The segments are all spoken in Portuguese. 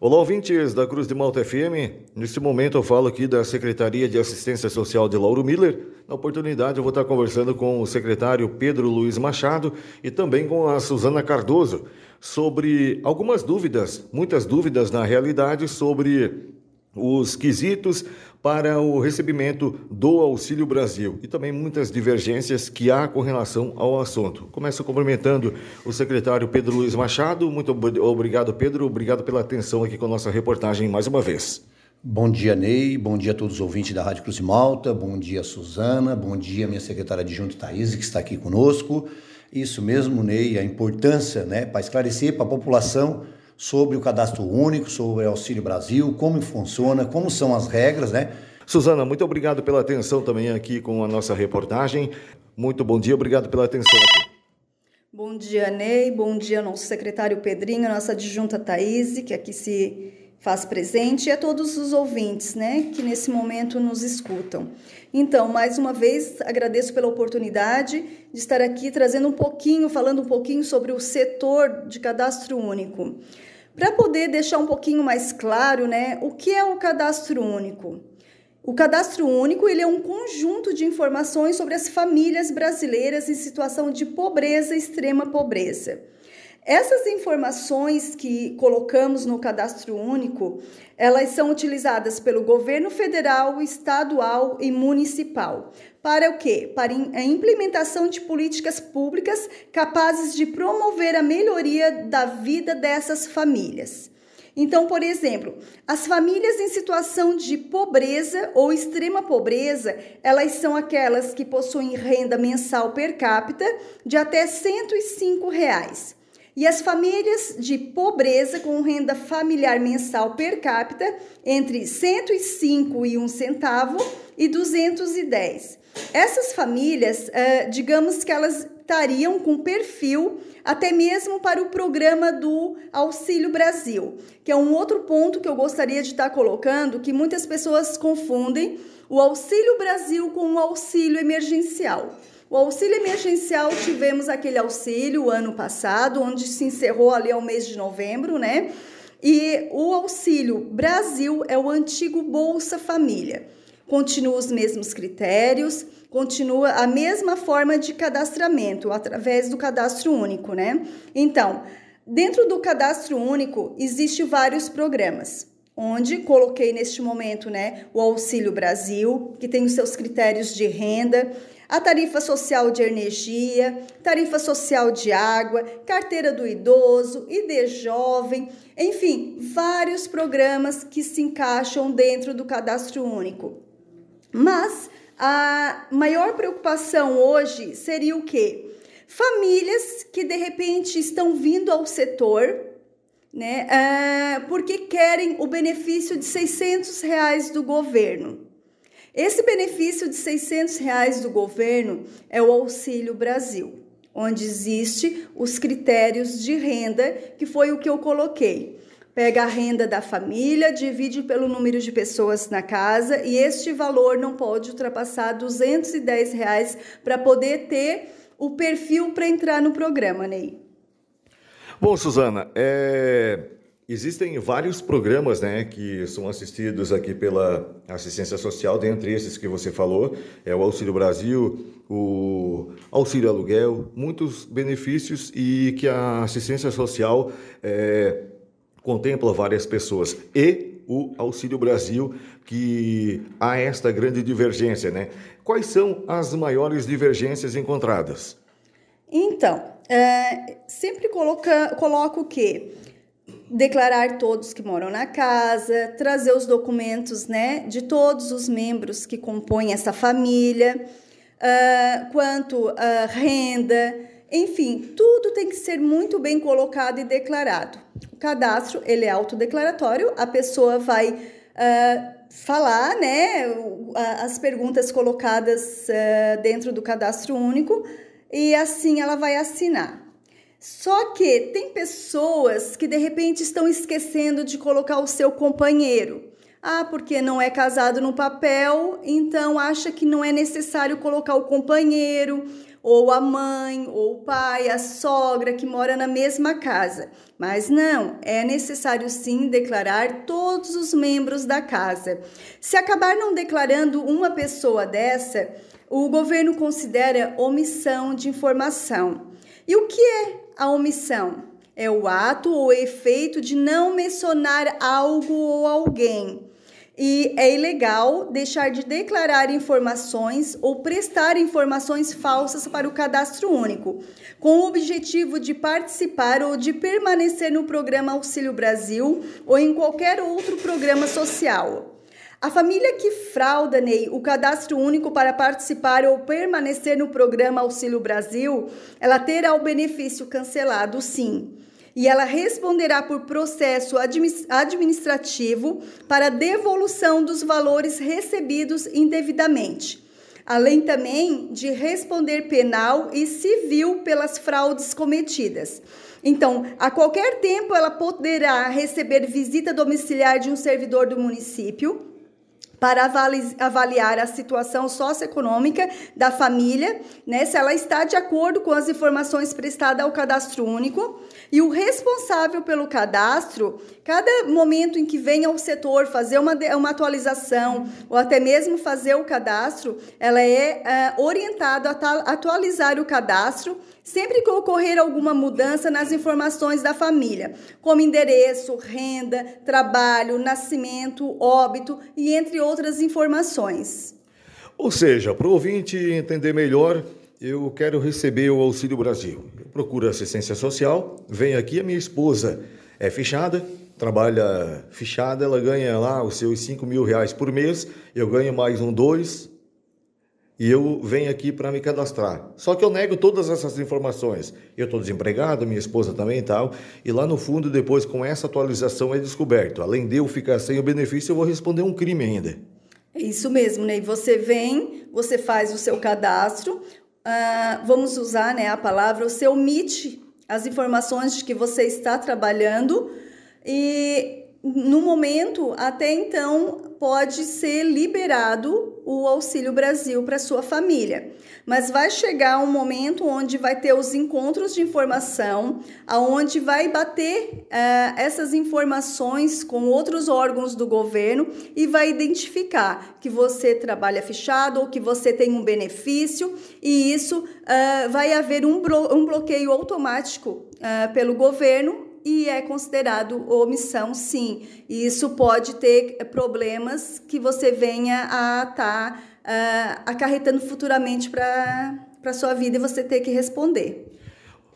Olá, ouvintes da Cruz de Malta FM. Neste momento eu falo aqui da Secretaria de Assistência Social de Lauro Miller. Na oportunidade eu vou estar conversando com o secretário Pedro Luiz Machado e também com a Suzana Cardoso sobre algumas dúvidas, muitas dúvidas na realidade sobre os quesitos para o recebimento do Auxílio Brasil e também muitas divergências que há com relação ao assunto. Começo cumprimentando o secretário Pedro Luiz Machado. Muito obrigado, Pedro. Obrigado pela atenção aqui com a nossa reportagem mais uma vez. Bom dia, Ney. Bom dia a todos os ouvintes da Rádio Cruz Malta. Bom dia, Suzana. Bom dia, minha secretária adjunta Thaís, que está aqui conosco. Isso mesmo, Ney, a importância né, para esclarecer para a população sobre o cadastro único, sobre o Auxílio Brasil, como funciona, como são as regras, né? Suzana, muito obrigado pela atenção também aqui com a nossa reportagem. Muito bom dia, obrigado pela atenção aqui. Bom dia, Ney. Bom dia, nosso secretário Pedrinho, nossa adjunta Thaís, que aqui se faz presente, e a todos os ouvintes, né, que nesse momento nos escutam. Então, mais uma vez, agradeço pela oportunidade de estar aqui trazendo um pouquinho, falando um pouquinho sobre o setor de cadastro único. Para poder deixar um pouquinho mais claro, né, o que é o cadastro único? O cadastro único ele é um conjunto de informações sobre as famílias brasileiras em situação de pobreza, extrema pobreza. Essas informações que colocamos no cadastro único, elas são utilizadas pelo governo federal, estadual e municipal. Para o quê? Para a implementação de políticas públicas capazes de promover a melhoria da vida dessas famílias. Então, por exemplo, as famílias em situação de pobreza ou extrema pobreza, elas são aquelas que possuem renda mensal per capita de até 105 reais. E as famílias de pobreza com renda familiar mensal per capita entre 105 e um centavo e 210. Essas famílias, uh, digamos que elas estariam com perfil até mesmo para o programa do Auxílio Brasil, que é um outro ponto que eu gostaria de estar colocando, que muitas pessoas confundem o Auxílio Brasil com o auxílio emergencial. O auxílio emergencial, tivemos aquele auxílio ano passado, onde se encerrou ali ao mês de novembro, né? E o auxílio Brasil é o antigo Bolsa Família. Continua os mesmos critérios, continua a mesma forma de cadastramento, através do cadastro único, né? Então, dentro do cadastro único, existe vários programas onde coloquei neste momento, né, o Auxílio Brasil, que tem os seus critérios de renda, a tarifa social de energia, tarifa social de água, carteira do idoso, ID jovem, enfim, vários programas que se encaixam dentro do cadastro único. Mas a maior preocupação hoje seria o quê? Famílias que de repente estão vindo ao setor, né, uh, porque querem o benefício de 600 reais do governo. Esse benefício de 600 reais do governo é o Auxílio Brasil, onde existe os critérios de renda, que foi o que eu coloquei. Pega a renda da família, divide pelo número de pessoas na casa e este valor não pode ultrapassar 210 reais para poder ter o perfil para entrar no programa, Ney. Bom, Suzana, é... Existem vários programas né, que são assistidos aqui pela assistência social, dentre esses que você falou, é o Auxílio Brasil, o Auxílio Aluguel, muitos benefícios e que a assistência social é, contempla várias pessoas. E o Auxílio Brasil, que há esta grande divergência. Né? Quais são as maiores divergências encontradas? Então, é, sempre coloca, coloco que declarar todos que moram na casa, trazer os documentos né, de todos os membros que compõem essa família, uh, quanto a renda, enfim, tudo tem que ser muito bem colocado e declarado. O cadastro ele é autodeclaratório, a pessoa vai uh, falar né, as perguntas colocadas uh, dentro do cadastro único e assim ela vai assinar. Só que tem pessoas que de repente estão esquecendo de colocar o seu companheiro. Ah, porque não é casado no papel, então acha que não é necessário colocar o companheiro, ou a mãe, ou o pai, a sogra que mora na mesma casa. Mas não, é necessário sim declarar todos os membros da casa. Se acabar não declarando uma pessoa dessa, o governo considera omissão de informação. E o que é a omissão? É o ato ou efeito de não mencionar algo ou alguém e é ilegal deixar de declarar informações ou prestar informações falsas para o cadastro único, com o objetivo de participar ou de permanecer no programa Auxílio Brasil ou em qualquer outro programa social. A família que frauda, Ney, o cadastro único para participar ou permanecer no programa Auxílio Brasil, ela terá o benefício cancelado, sim e ela responderá por processo administrativo para devolução dos valores recebidos indevidamente, além também de responder penal e civil pelas fraudes cometidas. Então, a qualquer tempo ela poderá receber visita domiciliar de um servidor do município para avaliar a situação socioeconômica da família, né, se ela está de acordo com as informações prestadas ao cadastro único, e o responsável pelo cadastro, cada momento em que vem ao setor fazer uma, uma atualização ou até mesmo fazer o cadastro, ela é, é orientada a atualizar o cadastro sempre que ocorrer alguma mudança nas informações da família, como endereço, renda, trabalho, nascimento, óbito e entre outras informações. Ou seja, para o ouvinte entender melhor, eu quero receber o Auxílio Brasil. Eu procuro assistência social, vem aqui a minha esposa é fichada, trabalha fichada, ela ganha lá os seus 5 mil reais por mês, eu ganho mais um dois, e eu venho aqui para me cadastrar. Só que eu nego todas essas informações. Eu estou desempregado, minha esposa também e tal, e lá no fundo, depois com essa atualização é descoberto. Além de eu ficar sem o benefício, eu vou responder um crime ainda. É isso mesmo, Ney. Você vem, você faz o seu cadastro, uh, vamos usar né, a palavra, você omite as informações de que você está trabalhando e no momento, até então, pode ser liberado o Auxílio Brasil para sua família. Mas vai chegar um momento onde vai ter os encontros de informação, aonde vai bater uh, essas informações com outros órgãos do governo e vai identificar que você trabalha fechado ou que você tem um benefício, e isso uh, vai haver um, um bloqueio automático uh, pelo governo e é considerado omissão, sim. E isso pode ter problemas que você venha a estar tá, uh, acarretando futuramente para a sua vida e você ter que responder.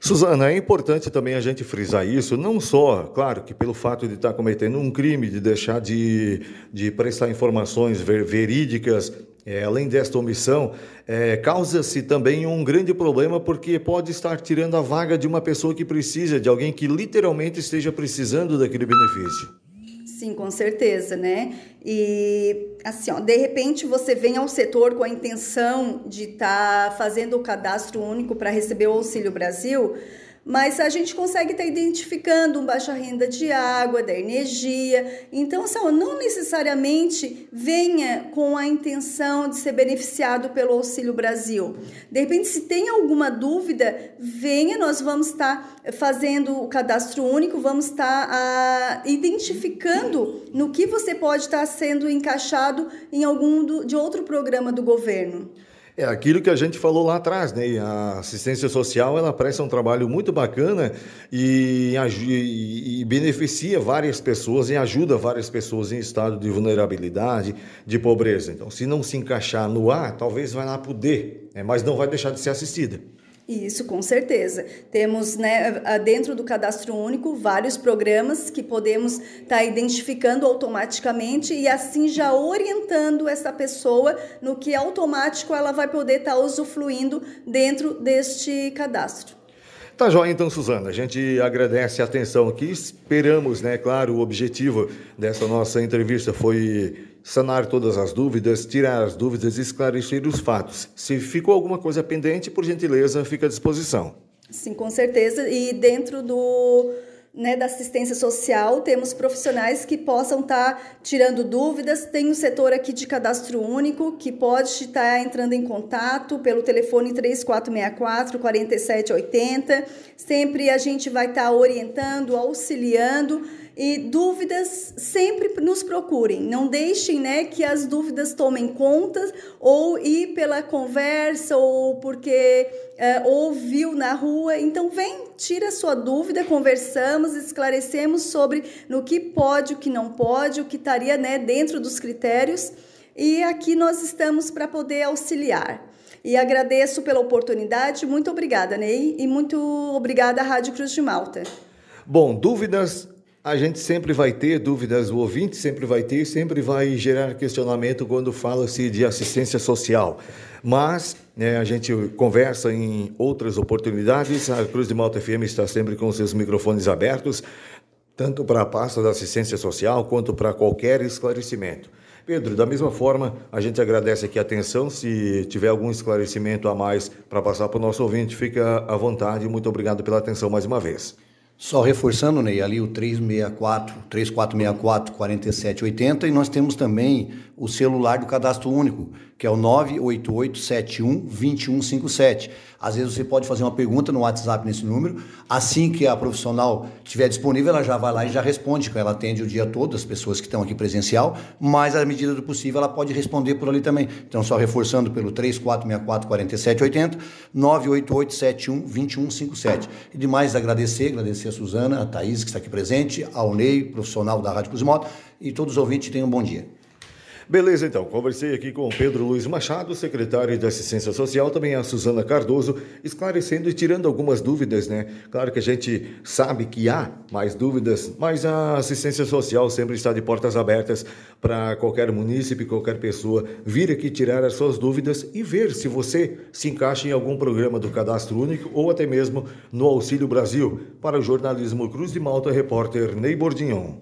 Suzana, é importante também a gente frisar isso, não só, claro, que pelo fato de estar cometendo um crime, de deixar de, de prestar informações verídicas é, além desta omissão, é, causa-se também um grande problema porque pode estar tirando a vaga de uma pessoa que precisa, de alguém que literalmente esteja precisando daquele benefício. Sim, com certeza, né? E assim, ó, de repente você vem ao setor com a intenção de estar tá fazendo o cadastro único para receber o Auxílio Brasil, mas a gente consegue estar identificando um baixa renda de água, da energia. Então, assim, não necessariamente venha com a intenção de ser beneficiado pelo Auxílio Brasil. De repente, se tem alguma dúvida, venha, nós vamos estar fazendo o cadastro único, vamos estar ah, identificando no que você pode estar sendo encaixado em algum do, de outro programa do governo. É aquilo que a gente falou lá atrás, né? A assistência social ela presta um trabalho muito bacana e, e, e, beneficia várias pessoas e ajuda várias pessoas em estado de vulnerabilidade, de pobreza. Então, se não se encaixar no A, talvez vai lá para o D, né? mas não vai deixar de ser assistida. Isso, com certeza. Temos né, dentro do cadastro único vários programas que podemos estar tá identificando automaticamente e assim já orientando essa pessoa no que automático ela vai poder estar tá usufruindo dentro deste cadastro. Tá joia então, Suzana. A gente agradece a atenção aqui. Esperamos, né? Claro, o objetivo dessa nossa entrevista foi sanar todas as dúvidas, tirar as dúvidas e esclarecer os fatos. Se ficou alguma coisa pendente, por gentileza, fica à disposição. Sim, com certeza. E dentro do, né, da assistência social, temos profissionais que possam estar tá tirando dúvidas. Tem o setor aqui de cadastro único que pode estar tá entrando em contato pelo telefone 3464 4780. Sempre a gente vai estar tá orientando, auxiliando e dúvidas sempre nos procurem. Não deixem, né, que as dúvidas tomem conta ou ir pela conversa ou porque é, ouviu na rua. Então vem, tira sua dúvida, conversamos, esclarecemos sobre no que pode, o que não pode, o que estaria, né, dentro dos critérios. E aqui nós estamos para poder auxiliar. E agradeço pela oportunidade. Muito obrigada, Ney, e muito obrigada à Rádio Cruz de Malta. Bom, dúvidas a gente sempre vai ter dúvidas, o ouvinte sempre vai ter, sempre vai gerar questionamento quando fala-se de assistência social. Mas né, a gente conversa em outras oportunidades. A Cruz de Malta FM está sempre com seus microfones abertos, tanto para a pasta da assistência social quanto para qualquer esclarecimento. Pedro, da mesma forma, a gente agradece aqui a atenção. Se tiver algum esclarecimento a mais para passar para o nosso ouvinte, fica à vontade. Muito obrigado pela atenção mais uma vez. Só reforçando, Ney, ali o 364, 3464 4780 e nós temos também o celular do cadastro único, que é o 98871 2157. Às vezes você pode fazer uma pergunta no WhatsApp nesse número, assim que a profissional estiver disponível, ela já vai lá e já responde, ela atende o dia todo as pessoas que estão aqui presencial, mas à medida do possível ela pode responder por ali também. Então só reforçando pelo 3464 4780, 98871 2157. E demais agradecer, agradecer a Suzana, a Thaís que está aqui presente, ao Ney, profissional da Rádio Cruz Moto, e todos os ouvintes tenham um bom dia. Beleza, então. Conversei aqui com o Pedro Luiz Machado, secretário de Assistência Social, também a Suzana Cardoso, esclarecendo e tirando algumas dúvidas, né? Claro que a gente sabe que há mais dúvidas, mas a assistência social sempre está de portas abertas para qualquer munícipe, qualquer pessoa vir aqui tirar as suas dúvidas e ver se você se encaixa em algum programa do Cadastro Único ou até mesmo no Auxílio Brasil. Para o jornalismo Cruz de Malta, repórter Ney Bordignon.